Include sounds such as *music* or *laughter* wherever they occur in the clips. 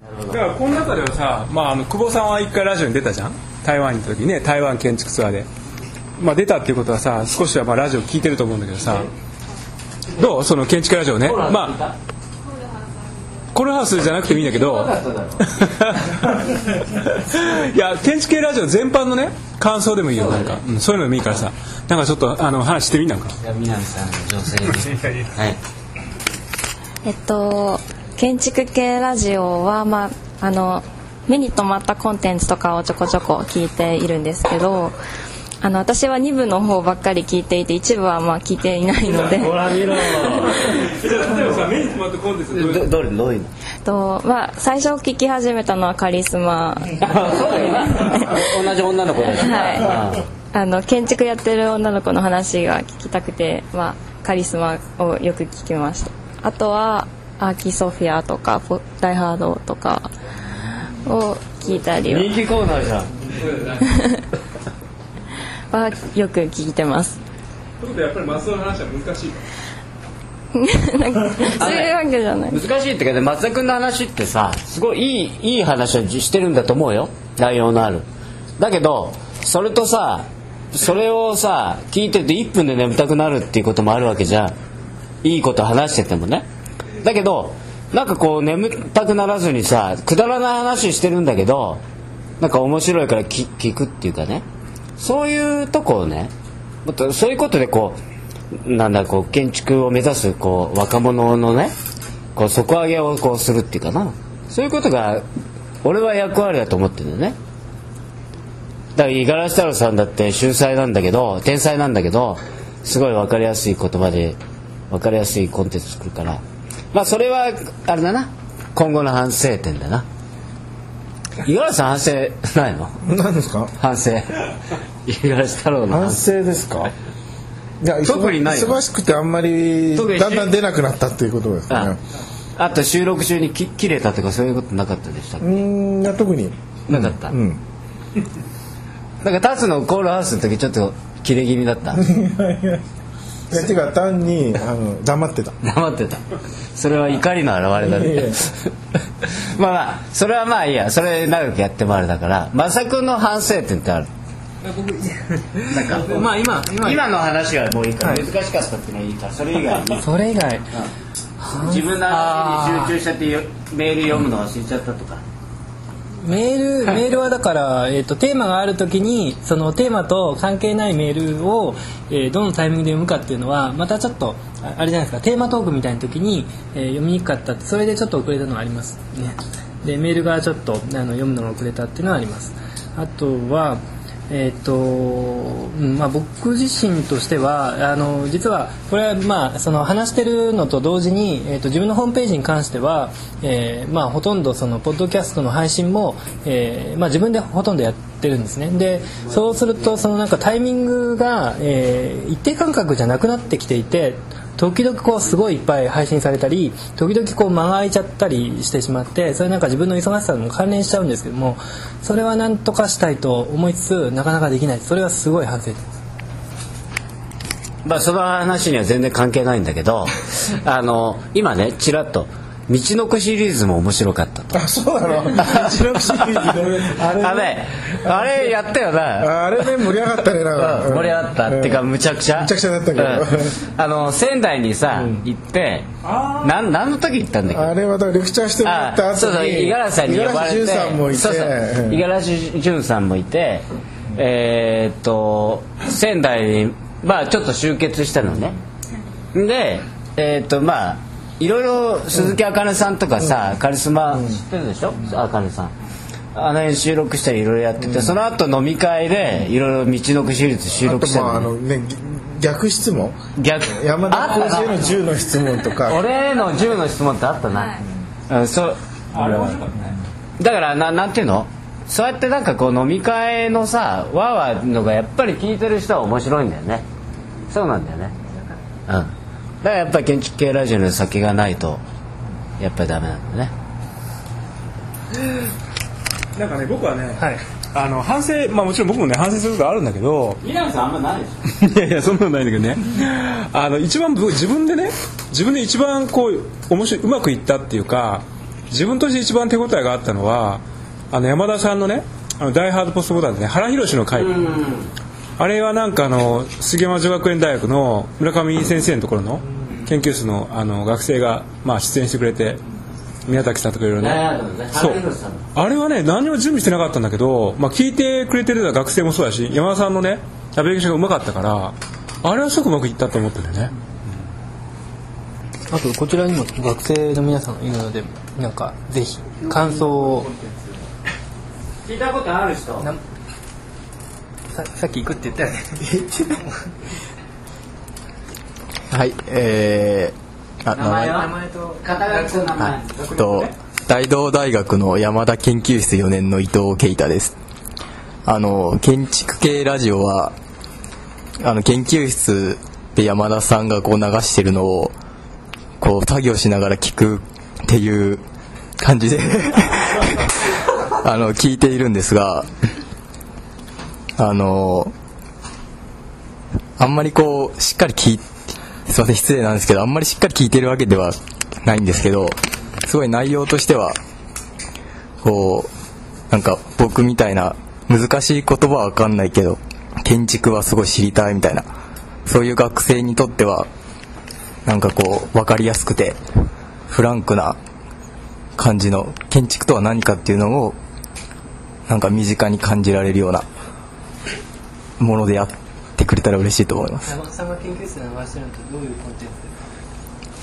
だからこの中ではさ、まあ、あの久保さんは一回ラジオに出たじゃん？台湾に行った時ね台湾建築ツアーで、まあ、出たっていうことはさ少しはまあラジオ聞いてると思うんだけどさ。どう？その建築ラジオね。まあコルハウスじゃなくてもいいんだけど。*laughs* いや建築系ラジオ全般のね感想でもいいよなんか、うん、そういうのでもいいからさ。なんかちょっとあの話してみなんか。いや南さん女性にはいえっと建築系ラジオは、まあ、あの目に留まったコンテンツとかをちょこちょこ聞いているんですけどあの私は2部の方ばっかり聞いていて1部はまあ聞いていないので。ほら見ろ *laughs* じゃあ例えばさ目に留まったコンテンツどれ？どういうの？と、まあ、最初聞き始めたのはカリスマ。*laughs* *laughs* 同じ女の子だしはい。あの建築やってる女の子の話が聞きたくて、まあ、カリスマをよく聞きましたあとはアーキソフィアとかポダイハードとかを聞いたりは。人気コーナーじゃん。*laughs* はよく聞いてます。ということでやっぱり松尾の話は難しい。*laughs* なんかそういうわけじゃない。難しいってかね松田君の話ってさすごいいいいい話をしてるんだと思うよ。内容のある。だけどそれとさそれをさ聞いてて1分で眠たくなるっていうこともあるわけじゃんいいこと話しててもね。だけどなんかこう眠たくならずにさくだらない話してるんだけどなんか面白いから聞くっていうかね。そういうとこをねそういうことでこうなんだこう建築を目指すこう若者のねこう底上げをこうするっていうかな。そういうことが俺は役割だと思ってるんだよね。だから五十嵐太郎さんだって秀才なんだけど天才なんだけどすごい分かりやすい言葉で分かりやすいコンテンツ作るから。まあそれはあれだな。今後の反省点だな。五十嵐さん反省ないの？何ですか？反省。五十嵐太郎の反反省省ですか？いや特にないよ忙しくてあんまりだんだん出なくなったっていうことですあね。あと収録中にき切れたとかそういうことなかったでした？うーんいや特に。なかった、うん。なんかタツのコールハウスの時ちょっと切れ気味だった？いやてか単にあの黙ってた。*laughs* 黙ってた。それは怒りの表れだね。*laughs* まあまあそれはまあいいや。それ長くやってもあれだから。正君の反省点ってある？なんかまあ今今。今の話はもういいから、難しかったっていうのはいいから。それ以外に。それ以外。自分の話に集中しちゃってよメール読むの忘れちゃったとかメール *laughs* メールはだから、えー、とテーマがある時にそのテーマと関係ないメールを、えーどのタイミングで読むかっていうのはまたちょっとああれじゃないですかテーマトークみたいな時に、えー読みにくかったってそれでちょっと遅れたのはありますね。でメールがちょっとあの読むのが遅れたっていうのはあります。あとはえーとまあ、僕自身としてはあの実はこれは、まあ、その話してるのと同時に、えー、と自分のホームページに関しては、えーまあ、ほとんどそのポッドキャストの配信も、えーまあ、自分でほとんどやってるんですね。でそうするとそのなんかタイミングが、えー一定間隔じゃなくなってきていて時々こうすごいいっぱい配信されたり時々こう間が空いちゃったりしてしまってそれなんか自分の忙しさも関連しちゃうんですけどもそれはなんとかしたいと思いつつなかなかできない。それはすごい反省です。まあその話には全然関係ないんだけどあの今ねちらっと「道の子」シリーズも面白かったと。あそうなの？うちのシリーズねあれあれあれやったよな。あれね盛り上がったねなんか。盛り上がったっていうかむちゃくちゃ。むちゃくちゃだったけど。うん。あの仙台にさ行ってなん何の時行ったんだっけ？あれはだからレクチャーしてもらった後にそうそう五十嵐さんに呼ばれて五十嵐潤さんもいて。そうそううん五十嵐潤さんもいてえーっと仙台にまあちょっと集結したのね。でえーっとまあいろいろ鈴木あかねさんとかさ、カリスマ。知ってるでしょ？あかねさん。あの辺収録したりいろいろやってて、その後飲み会でいろいろ道のくシリーズ収録したまああのねのね逆質問？逆？山田浩二への10の質問とか。俺への10の質問ってあったな、うん、そう。だからななんていうの？そうやってなんかこう飲み会のさわーわーのがやっぱり聞いてる人は面白いんだよね。そうなんだよね。うんだからやっぱり建築系ラジオの先がないとやっぱりダメなんだね。なんかね僕はね、はい。あの反省まあもちろん僕もね反省することあるんだけど南さんあんまないでし *laughs* いやいやそんなのないんだけどね。あの一番僕自分でね自分で一番こう面白いうまくいったっていうか自分として一番手応えがあったのはあの山田さんのねあのダイハードポストボタンでね原宏の回あれはなんかあの杉山女学園大学の村上先生のところの研究室のあの学生がまあ出演してくれて宮崎さんとかいろいろね。そう。あれはね何も準備してなかったんだけど、まあ、聞いてくれてる学生もそうだし山田さんのねナビゲーションがうまかったからあれはすごくうまくいったと思ってるよね。あとこちらにも学生の皆さんがいるのでなんかぜひ感想を。聞いたことある人？なささっき行くって言ったよね。*laughs* はい、えー、あ名前は？名前と肩書きと名前。えっと大同大学の山田研究室4年の伊藤啓太です。あの建築系ラジオはあの研究室で山田さんがこう流してるのをこう作業しながら聞くっていう感じで *laughs* あの聞いているんですがあのあんまりこうしっかり聞いすいません失礼なんですけどあんまりしっかり聞いてるわけではないんですけどすごい内容としてはこうなんか僕みたいな難しい言葉はわかんないけど建築はすごい知りたいみたいなそういう学生にとってはなんかこう分かりやすくてフランクな感じの建築とは何かっていうのをなんか身近に感じられるようなものでやってくれたら嬉しいと思います。山田さんが研究室で流してるのってどういうコンテンツで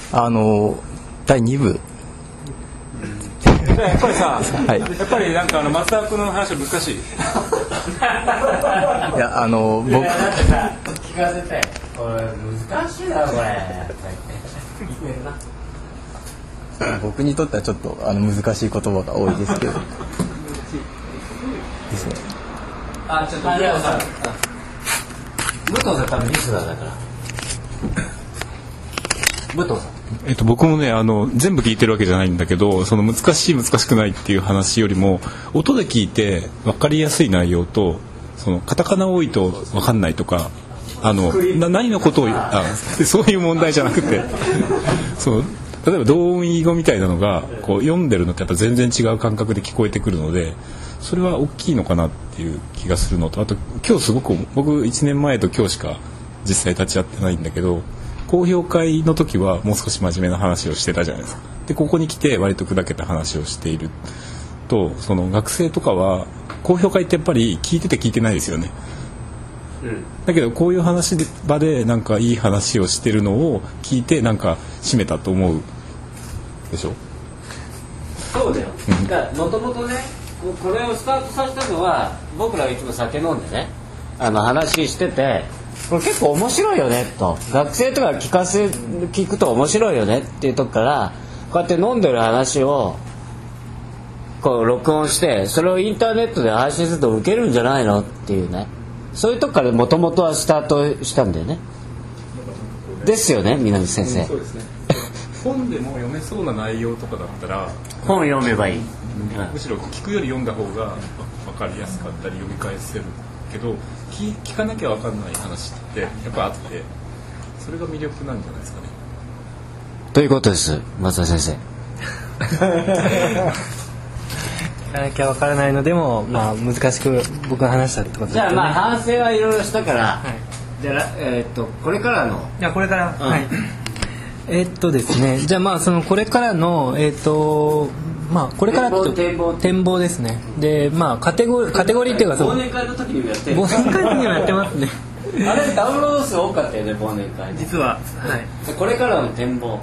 すかあの第2部。やっぱりさ、はい。やっぱりなんかあの松田君の話は難しい。*laughs* いやあの僕。だってさ聞かせて。これ難しいなこれ。僕にとってはちょっとあの難しい言葉が多いですけど。*laughs* ですねあちょっと武藤さん。武藤さん多分リスナーだから。武藤さん。えっと、僕もねあの全部聞いてるわけじゃないんだけどその難しい難しくないっていう話よりも音で聞いて分かりやすい内容とそのカタカナ多いと分かんないとかあのな何のことをあそういう問題じゃなくて *laughs* そう例えば同音異義語みたいなのがこう読んでるのってやっぱ全然違う感覚で聞こえてくるのでそれは大きいのかなっていう気がするのとあと今日すごく僕1年前と今日しか実際立ち会ってないんだけど公表会の時はもう少し真面目な話をしてたじゃないですか。でここに来て割と砕けた話をしている。とその学生とかは公表会ってやっぱり聞いてて聞いてないですよね、だけどこういう話で場でなんかいい話をしてるのを聞いてなんか締めたと思うでしょ？そうだよ。だからもともとねここれをスタートさせたのは僕らいつも酒飲んでねあの話しててこれ結構面白いよねと。学生とか聞かせ聞くと面白いよねっていうとこからこうやって飲んでる話をこう録音してそれをインターネットで配信すると受けるんじゃないのっていうね。そういうとこからもともとはスタートしたんだよね。ですよね南先生、そうですね本でも読めそうな内容とかだったら本読めばいい、むしろ聞くより読んだ方が分かりやすかったり読み返せるけど聞聞かなきゃ分かんない話ってやっぱあってそれが魅力なんじゃないですかね。ということです松田先生。聞かなきゃわからないのでも、まあ、難しく僕が話したってことですじゃあまあ反省はいろいろしたから、はい。じゃあらえーっとこれからの。じゃあこれから、ん。はいえーっとですねじゃあまあそのこれからのえーっとまあこれから展望展望。ですね。でまあカテゴリーカテゴリーっていうかその忘年会の時にもやってる。忘年会にもやってますね。*laughs* あれダウンロード数多かったよね忘年会実ははい。でこれからの展望。はい。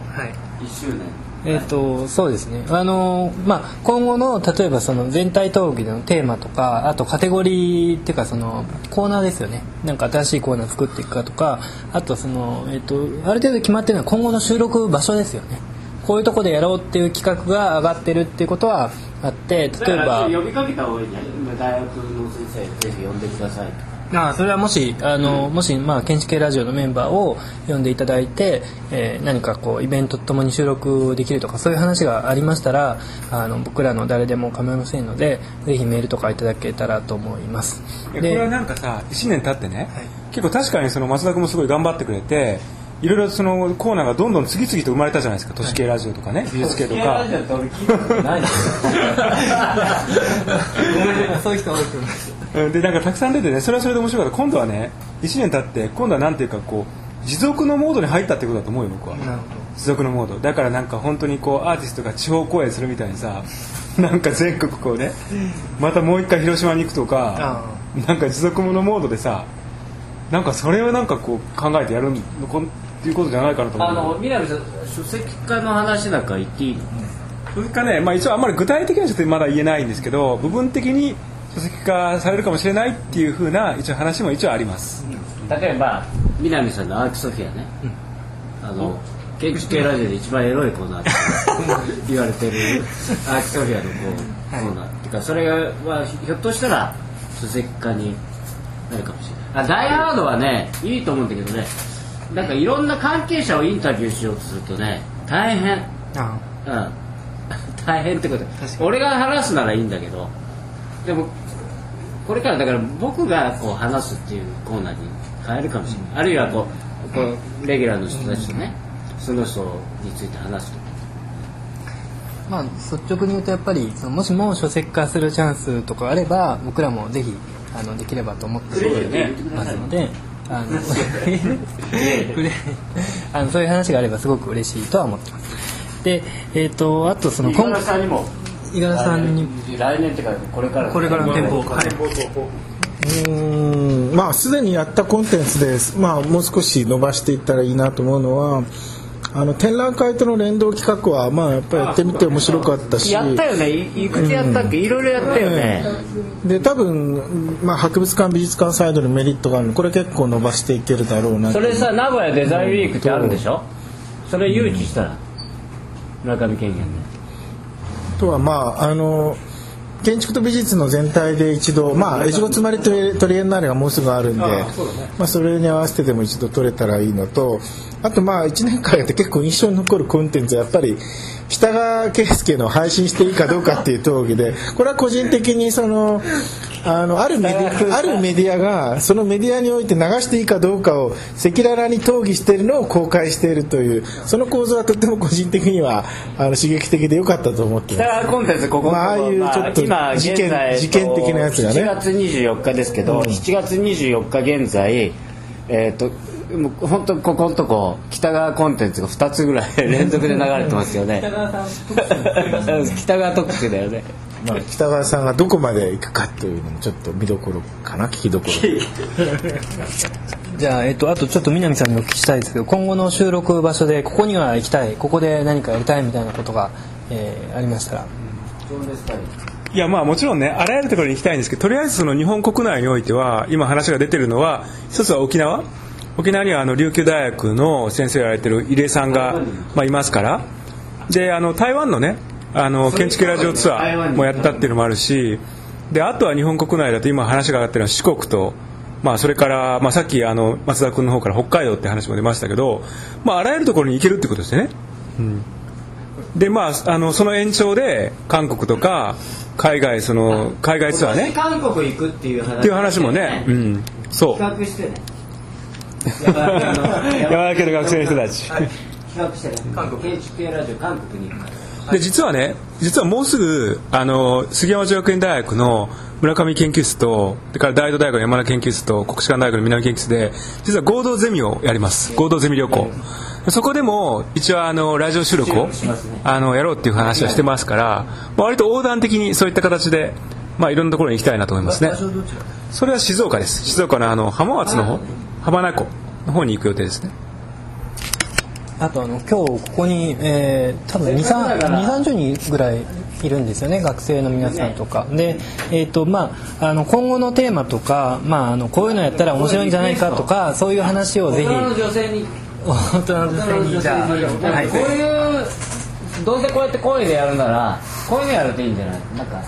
1周年えー、とそうですね。あの、まあ、今後の例えばその全体登記でのテーマとかあとカテゴリーっていうかそのコーナーですよね。なんか新しいコーナー作っていくかとかあとその、えー、とある程度決まってるのは今後の収録場所ですよね。こういうとこでやろうっていう企画が上がってるっていうことはあって例えば呼びかけた方がいいんじゃない？大学の先生ぜひ呼んでくださいああそれはもしあの、もし、まあ、建築系ラジオのメンバーを呼んでいただいて、えー何かこうイベントともに収録できるとかそういう話がありましたらあの僕らの誰でも構いませんのでぜひメールとかいただけたらと思います。これはなんかさ1年経ってね、結構確かにその松田君もすごい頑張ってくれていろいろそのコーナーがどんどん次々と生まれたじゃないですか。都市系ラジオとかね。美術系とか。そういう人多いと思います。*laughs* うんでなんかたくさん出てねそれはそれで面白かった。今度はね1年経って今度はなんていうかこう持続のモードに入ったってことだと思うよ僕は。持続のモード。だからなんか本当にこうアーティストが地方公演するみたいにさ *laughs* なんか全国こうねまたもう一回広島に行くとかなんか持続のモードでさなんかそれをなんかこう考えてやるのっていうことじゃないかなと思う。あの南さん書籍化の話なんか言っていいの？それかね、まあ、一応あんまり具体的にはちょっとまだ言えないんですけど部分的に書籍化されるかもしれないっていうふうな一応話も一応あります、例えば南さんのアーキソフィアね、あの建築系ラジオで一番エロいコーナーって *laughs* 言われてるアーキソフィアのコーナーっていうかそれが、まあ、ひょっとしたら書籍化になるかもしれない。あダイハードはねいいと思うんだけどねなんかいろんな関係者をインタビューしようとするとね大変。あうん。*laughs* 大変ってこと。俺が話すならいいんだけど。でもこれからだから僕がこう話すっていうコーナーに変えるかもしれない、あるいはこうこうレギュラーの人たちとねその人について話すと。まあ率直に言うとやっぱりそのもしも書籍化するチャンスとかあれば僕らもぜひあのできればと思ってますので。あの *laughs* あのそういう話があればすごく嬉しいとは思ってます。で、えっ、とあとその五十嵐さんにも。五十嵐さんに。来年っていうかこれからこれからの展望。を、はい、うーん。まあすでにやったコンテンツで、まあ、もう少し伸ばしていったらいいなと思うのはあの展覧会との連動企画は、まあ、やっぱりやってみて面白かったし。やったよね。いいくつやったっけ、いろいろやったよね、で多分、まあ、博物館美術館サイドにメリットがあるの。でこれ結構伸ばしていけるだろうなそれさ名古屋デザインウィークってあるんでしょ？それ誘致したら村上県議ね。あとはまああの建築と美術の全体で一度、まあ、越後妻有トリトリエンナーレがもうすぐあるんでまあ、それに合わせてでも一度取れたらいいのとあとまあ1年間やって結構印象に残るコンテンツはやっぱり北川圭介の配信していいかどうかっていう討議でこれは個人的にそのあのあるメディアあるメディアがそのメディアにおいて流していいかどうかを赤裸々に討議しているのを公開しているというその構造はとても個人的にはあの刺激的で良かったと思って。います。コンテンツここまあああいうちょっと今事件現在事件的なやつがね。7月24日ですけど、7月24日現在えっ、ともう本当ここのとこ北川コンテンツが2つぐらい連続で流れてますよね。北川 *laughs* 特集だよねまあ、北川さんがどこまで行くかというのもちょっと見どころかな聞きどころ。*laughs* じゃあ、えっと、あとちょっと南さんにお聞きしたいですけど今後の収録場所でここには行きたいここで何かやりたいみたいなことが、えーありましたら。いやまあもちろんねあらゆるところに行きたいんですけどとりあえずその日本国内においては今話が出てるのは一つは沖縄。沖縄にはあの琉球大学の先生をやられてる入江さんが、まあ、いますから。であの台湾のねあの建築ラジオツアーもやったっていうのもあるしであとは日本国内だと今話が上がってるのは四国と、まあ、それから、まあ、さっきあの松田君の方から北海道って話も出ましたけど、まあ、あらゆるところに行けるってことですよね。うん。でまあ、あのその延長で韓国とか海外その海外ツアーね。韓国行くっていう話っていう話もね、うん、そう。企画してね。*laughs* 山田の山田家の学生の人たち。企画してね。韓国建築系ラジオ韓国に行くからで実はね実はもうすぐあの杉山女学園大学の村上研究室とそれから大東大学の山田研究室と国士舘大学の南研究室で実は合同ゼミをやります。合同ゼミ旅行。そこでも一応あのラジオ収録をあのやろうっていう話はしてますから、まあ、割と横断的にそういった形で、まあ、いろんなところに行きたいなと思いますね。それは静岡です。静岡のあの浜松の方浜名湖の方に行く予定ですねあとあの今日ここに、えー、多分2 3 0人ぐらいいるんですよね学生の皆さんとか。で、えーとまあ、あの今後のテーマとか、まあ、あのこういうのやったら面白いんじゃないかとかそういう話をぜひ。大人の女性にじゃあ、はい。こういうどうせこうやってこういうのやるならこういうのやるといいんじゃない？なんか。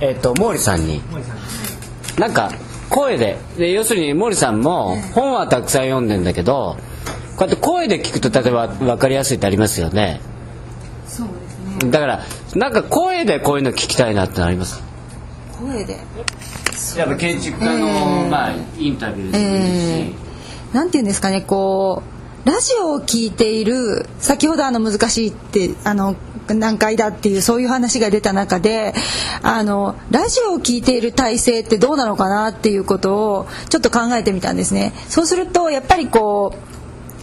えっ、と毛利さんに。なんか声で。で要するに森さんも本はたくさん読んでんだけどこうやって声で聞くと例えば分かりやすいってありますよね。そうですね。だからなんか声でこういうの聞きたいなってのあります？声で。やっぱ建築家の、まあ、インタビューでもいいし、なんていうんですかねこうラジオを聞いている先ほどあの難しいってあの難解だっていうそういう話が出た中であのラジオを聞いている体制ってどうなのかなっていうことをちょっと考えてみたんですね。そうするとやっぱりこう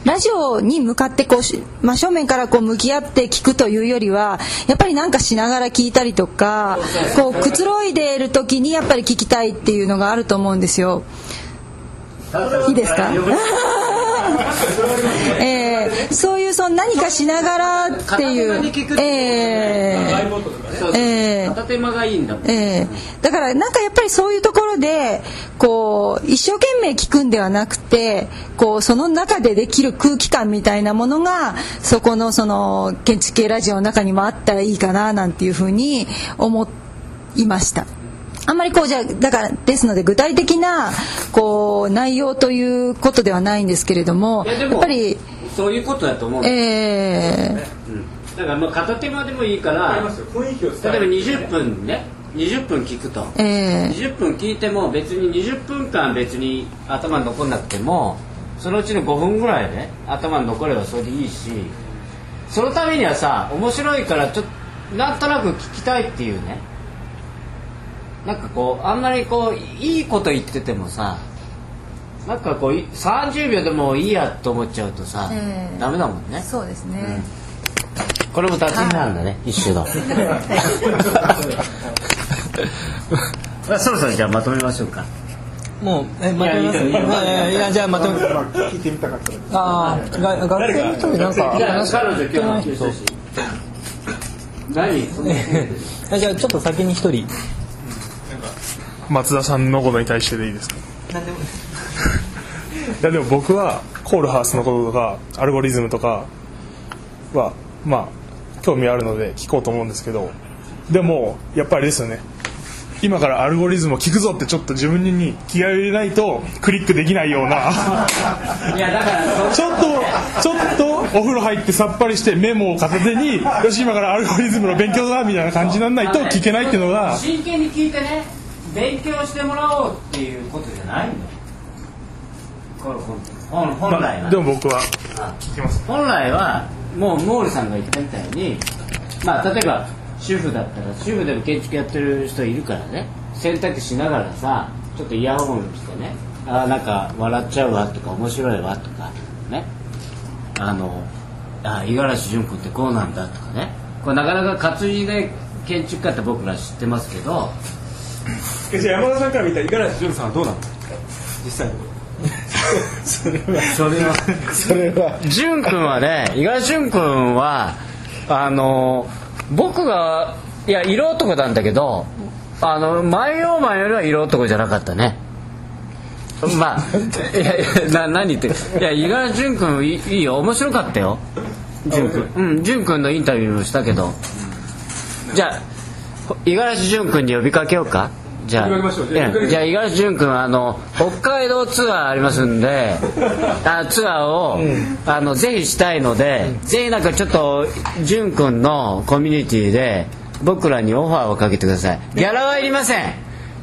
ラジオに向かってこうし真正面からこう向き合って聞くというよりはやっぱりなんかしながら聞いたりとかこうくつろいでいる時にやっぱり聞きたいっていうのがあると思うんですよ。いいですか？*laughs* えー、そういうその何かしながらっていうえー、えー。片手間がいいんだ。もんえー、だからなんかやっぱりそういうところでこう一生懸命聞くんではなくてこうその中でできる空気感みたいなものがそこのその建築系ラジオの中にもあったらいいかななんていうふうに思いました。あんまりこうじゃあだからですので具体的なこう内容ということではないんですけれどもいやでもやっぱりそういうことだと思うんです。えだからまあ片手間でもいいから例えば20分ね20分聞くと、ー、えー。20分聞いても別に20分間別に頭に残んなくてもそのうちの5分ぐらいで頭に残ればそれでいいしそのためにはさ面白いからちょっとなんとなく聞きたいっていうねなんかこうあんまりこういいこと言っててもさなんかこうい30秒でもいいやと思っちゃうとさ、ええダメだもんね。そうですね、これも達人なんだね、一種の。*laughs* まあそろそろじゃあまとめましょうか。もうえまとめます？いやいやじゃあまとめ。聞いてみたかったらああが学生の人になんか話してない人何あじゃあちょっと先に一人松田さんのことに対してでいいですか？いやでも僕はコールハウスのこととかアルゴリズムとかはまあ興味あるので聞こうと思うんですけどでもやっぱりですよね。今からアルゴリズムを聞くぞってちょっと自分に気合を入れないとクリックできないような。いやだからちょっとちょっとお風呂入ってさっぱりしてメモを片手によし今からアルゴリズムの勉強だみたいな感じにならないと聞けないっていうのが。真剣に聞いてね勉強してもらおうっていうことじゃないんだよこれ本本本来は、でも僕は。聞きます。本来はもう毛利さんが言ったみたいにまあ例えば主婦だったら主婦でも建築やってる人いるからね。洗濯しながらさちょっとイヤホンしてね。あーなんか笑っちゃうわとか面白いわとかね。あのあ五十嵐純子ってこうなんだとかね。これなかなか活字で建築家って僕ら知ってますけどじゃあ山田さんから見たら五十嵐潤さんはどうなの実際のとこそれはそれは。潤君はね五十嵐潤君はあの僕がいや色男なんだけどあの万葉マンよりは色男じゃなかったね。まあいやいやな何言ってる？いや五十嵐潤君いいいいよ。面白かったよ。潤君。うん潤君のインタビューもしたけど。じゃあ五十嵐潤君に呼びかけようかじゃあじゃあいやじゃあ五十嵐潤君はあの北海道ツアーありますんで *laughs* あツアーを、あのぜひしたいので、ぜひなんかちょっと潤君のコミュニティで僕らにオファーをかけてください。ギャラはいりません。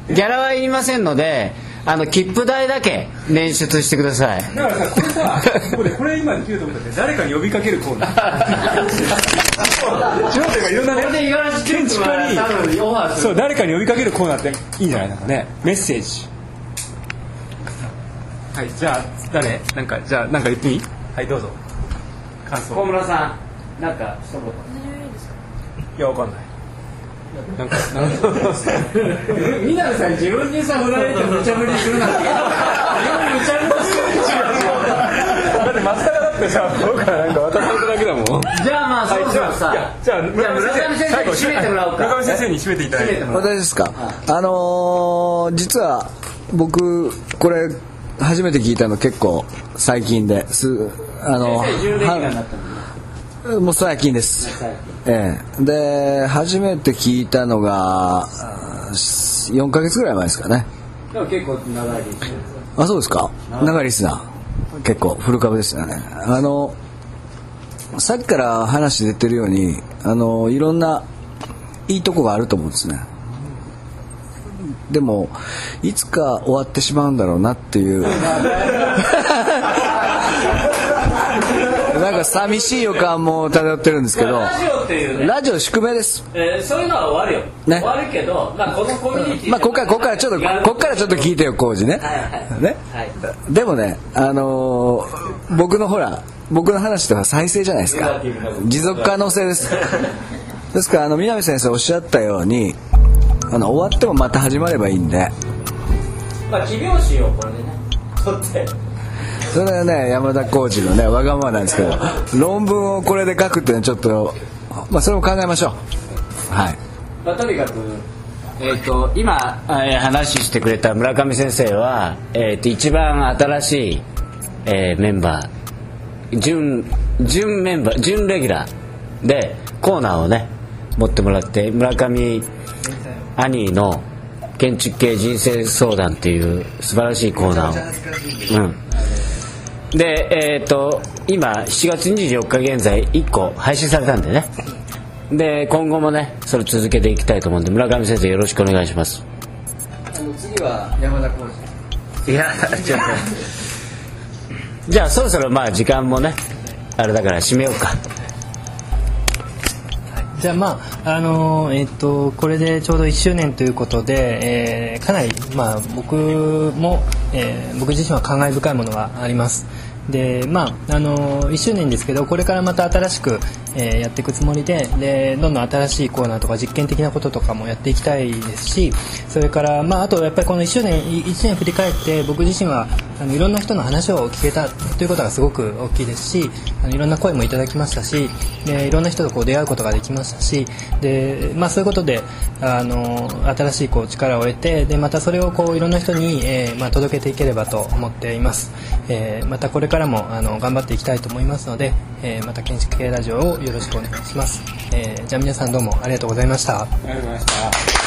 ギャラはいりませんのであの切符代だけ捻出してください。だからさこれさここでこれ今できると思ったって誰かに呼びかけるコーナー。地方といろんなねこれで五十嵐潤君は多分オファーするそう誰かに呼びかけるコーナーっていいんじゃない？なんかねメッセージ。はいじゃあ誰？なんかじゃあなんか言ってみ？はいどうぞ。感想。小村さんなんか一言。いやわかんないなんかなんか南さん自分にさ振られて無茶ぶりするなんて自分無茶ぶりするだって松坂だってさ僕からなんか渡されただけだもんじゃあまあそろそろさじゃあじゃ村上先生に締めてもらおうか村上先生に締めていただいて私ですかあのー実は僕これ初めて聞いたの結構最近ですあの10年間だったのはもう最近です。ええ。で初めて聞いたのがあー4ヶ月ぐらい前ですかね。でも結構長いですあそうですか。長い。リスナー。結構フル株ですよね。あのさっきから話出てるようにあのいろんないいとこがあると思うんですね。でもいつか終わってしまうんだろうなっていう *laughs* なんか寂しい予感も漂ってるんですけどラジオっていうね。ラジオ宿命です。えーそういうのは終わるよ、ね。終わるけど、まあ、このコミュニティまあここからここからちょっとここからちょっと聞いてよ工事ね。はいはい。ね。はい。でもね、あのー僕のほら僕の話とか再生じゃないですか。持続可能性です。ですからあの南先生おっしゃったようにあの終わってもまた始まればいいんで。まあ起業しようこれでね。取ってそれはね山田浩二のねわがままなんですけど論文をこれで書くっていうのはちょっとまあそれも考えましょう。はい。まあ、とにかく、えー、と今、えー話してくれた村上先生は、えー、と一番新しい、えーメンバー準準メンバー準レギュラーでコーナーをね持ってもらって村上兄の建築系人生相談っていう素晴らしいコーナーを、うん、でえっ、と今7月24日現在1個配信されたんでね。で今後もねそれ続けていきたいと思うんで村上先生よろしくお願いします。次は山田浩いやちょっと。じゃあそろそろまあ時間もねあれだから締めようか。じゃあまああのーえっとこれでちょうど1周年ということで、えーかなりまあ僕も、えー僕自身は感慨深いものがあります。でまああの1周年ですけどこれからまた新しく、えーやっていくつもりででどんどん新しいコーナーとか実験的なこととかもやっていきたいですしそれからまああとやっぱりこの1周年1年振り返って僕自身はあのいろんな人の話を聞けたということがすごく大きいですしあのいろんな声もいただきましたしでいろんな人とこう出会うことができましたしで、まあ、そういうことであの新しいこう力を得てでまたそれをこういろんな人に、えーまあ、届けていければと思っています、えーまたこれからもあの頑張っていきたいと思いますので、えーまた建築系ラジオをよろしくお願いします、えーじゃあ皆さんどうもありがとうございました。ありがとうございました。